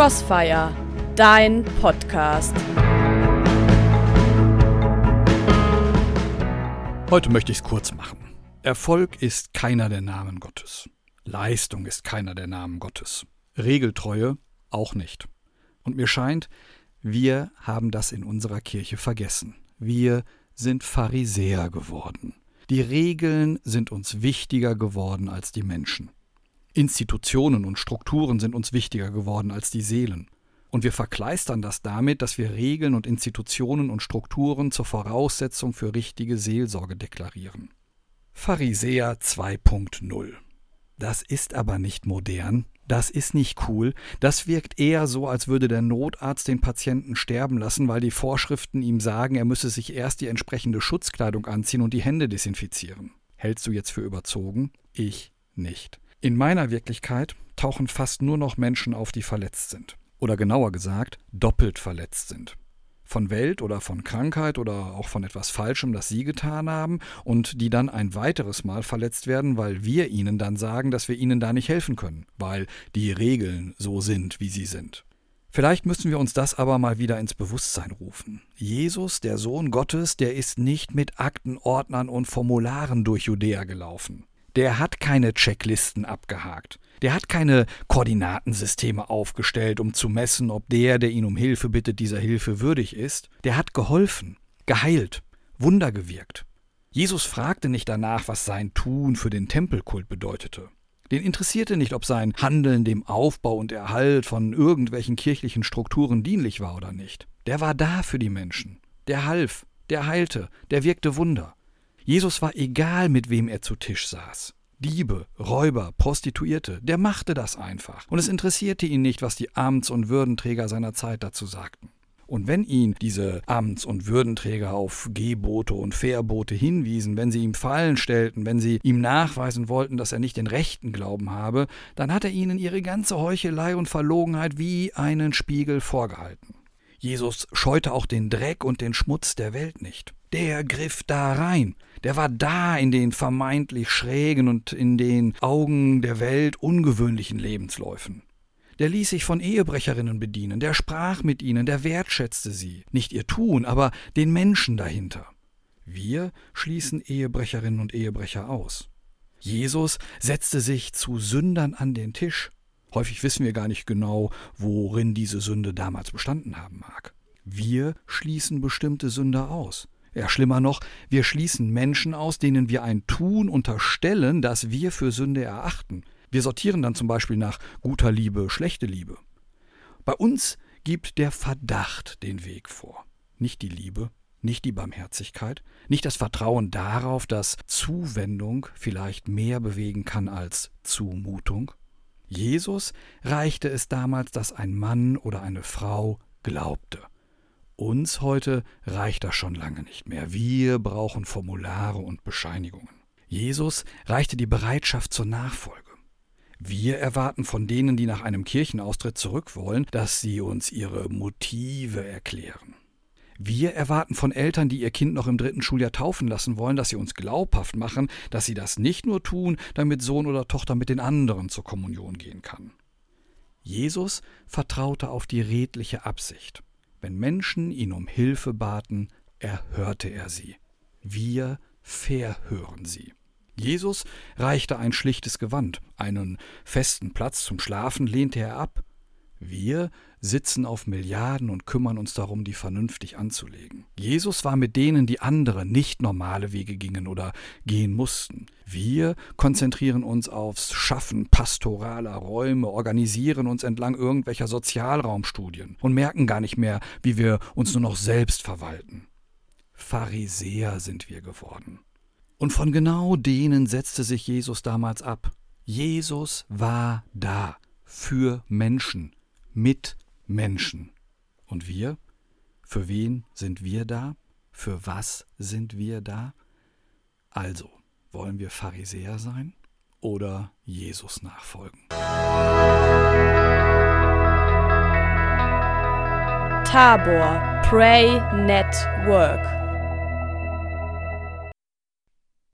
Crossfire, dein Podcast. Heute möchte ich es kurz machen. Erfolg ist keiner der Namen Gottes. Leistung ist keiner der Namen Gottes. Regeltreue auch nicht. Und mir scheint, wir haben das in unserer Kirche vergessen. Wir sind Pharisäer geworden. Die Regeln sind uns wichtiger geworden als die Menschen. Institutionen und Strukturen sind uns wichtiger geworden als die Seelen. Und wir verkleistern das damit, dass wir Regeln und Institutionen und Strukturen zur Voraussetzung für richtige Seelsorge deklarieren. Pharisäer 2.0. Das ist aber nicht modern, das ist nicht cool, das wirkt eher so, als würde der Notarzt den Patienten sterben lassen, weil die Vorschriften ihm sagen, er müsse sich erst die entsprechende Schutzkleidung anziehen und die Hände desinfizieren. Hältst du jetzt für überzogen? Ich nicht. In meiner Wirklichkeit tauchen fast nur noch Menschen auf, die verletzt sind. Oder genauer gesagt, doppelt verletzt sind. Von Welt oder von Krankheit oder auch von etwas Falschem, das sie getan haben, und die dann ein weiteres Mal verletzt werden, weil wir ihnen dann sagen, dass wir ihnen da nicht helfen können, weil die Regeln so sind, wie sie sind. Vielleicht müssen wir uns das aber mal wieder ins Bewusstsein rufen. Jesus, der Sohn Gottes, der ist nicht mit Aktenordnern und Formularen durch Judäa gelaufen der hat keine Checklisten abgehakt. Der hat keine Koordinatensysteme aufgestellt, um zu messen, ob der, der ihn um Hilfe bittet, dieser Hilfe würdig ist. Der hat geholfen, geheilt, Wunder gewirkt. Jesus fragte nicht danach, was sein Tun für den Tempelkult bedeutete. Den interessierte nicht, ob sein Handeln dem Aufbau und Erhalt von irgendwelchen kirchlichen Strukturen dienlich war oder nicht. Der war da für die Menschen. Der half, der heilte, der wirkte Wunder. Jesus war egal, mit wem er zu Tisch saß. Diebe, Räuber, Prostituierte, der machte das einfach. Und es interessierte ihn nicht, was die Amts- und Würdenträger seiner Zeit dazu sagten. Und wenn ihn diese Amts- und Würdenträger auf Gebote und Verbote hinwiesen, wenn sie ihm Fallen stellten, wenn sie ihm nachweisen wollten, dass er nicht den rechten Glauben habe, dann hat er ihnen ihre ganze Heuchelei und Verlogenheit wie einen Spiegel vorgehalten. Jesus scheute auch den Dreck und den Schmutz der Welt nicht. Der griff da rein. Der war da in den vermeintlich schrägen und in den Augen der Welt ungewöhnlichen Lebensläufen. Der ließ sich von Ehebrecherinnen bedienen, der sprach mit ihnen, der wertschätzte sie, nicht ihr Tun, aber den Menschen dahinter. Wir schließen Ehebrecherinnen und Ehebrecher aus. Jesus setzte sich zu Sündern an den Tisch, Häufig wissen wir gar nicht genau, worin diese Sünde damals bestanden haben mag. Wir schließen bestimmte Sünder aus. Ja, schlimmer noch, wir schließen Menschen aus, denen wir ein Tun unterstellen, das wir für Sünde erachten. Wir sortieren dann zum Beispiel nach guter Liebe, schlechte Liebe. Bei uns gibt der Verdacht den Weg vor, nicht die Liebe, nicht die Barmherzigkeit, nicht das Vertrauen darauf, dass Zuwendung vielleicht mehr bewegen kann als Zumutung. Jesus reichte es damals, dass ein Mann oder eine Frau glaubte. Uns heute reicht das schon lange nicht mehr. Wir brauchen Formulare und Bescheinigungen. Jesus reichte die Bereitschaft zur Nachfolge. Wir erwarten von denen, die nach einem Kirchenaustritt zurück wollen, dass sie uns ihre Motive erklären. Wir erwarten von Eltern, die ihr Kind noch im dritten Schuljahr taufen lassen wollen, dass sie uns glaubhaft machen, dass sie das nicht nur tun, damit Sohn oder Tochter mit den anderen zur Kommunion gehen kann. Jesus vertraute auf die redliche Absicht. Wenn Menschen ihn um Hilfe baten, erhörte er sie. Wir verhören sie. Jesus reichte ein schlichtes Gewand, einen festen Platz zum Schlafen lehnte er ab, wir sitzen auf Milliarden und kümmern uns darum, die vernünftig anzulegen. Jesus war mit denen, die andere nicht normale Wege gingen oder gehen mussten. Wir konzentrieren uns aufs Schaffen pastoraler Räume, organisieren uns entlang irgendwelcher Sozialraumstudien und merken gar nicht mehr, wie wir uns nur noch selbst verwalten. Pharisäer sind wir geworden. Und von genau denen setzte sich Jesus damals ab. Jesus war da für Menschen, mit Menschen. Und wir? Für wen sind wir da? Für was sind wir da? Also, wollen wir Pharisäer sein oder Jesus nachfolgen? Tabor Pray Network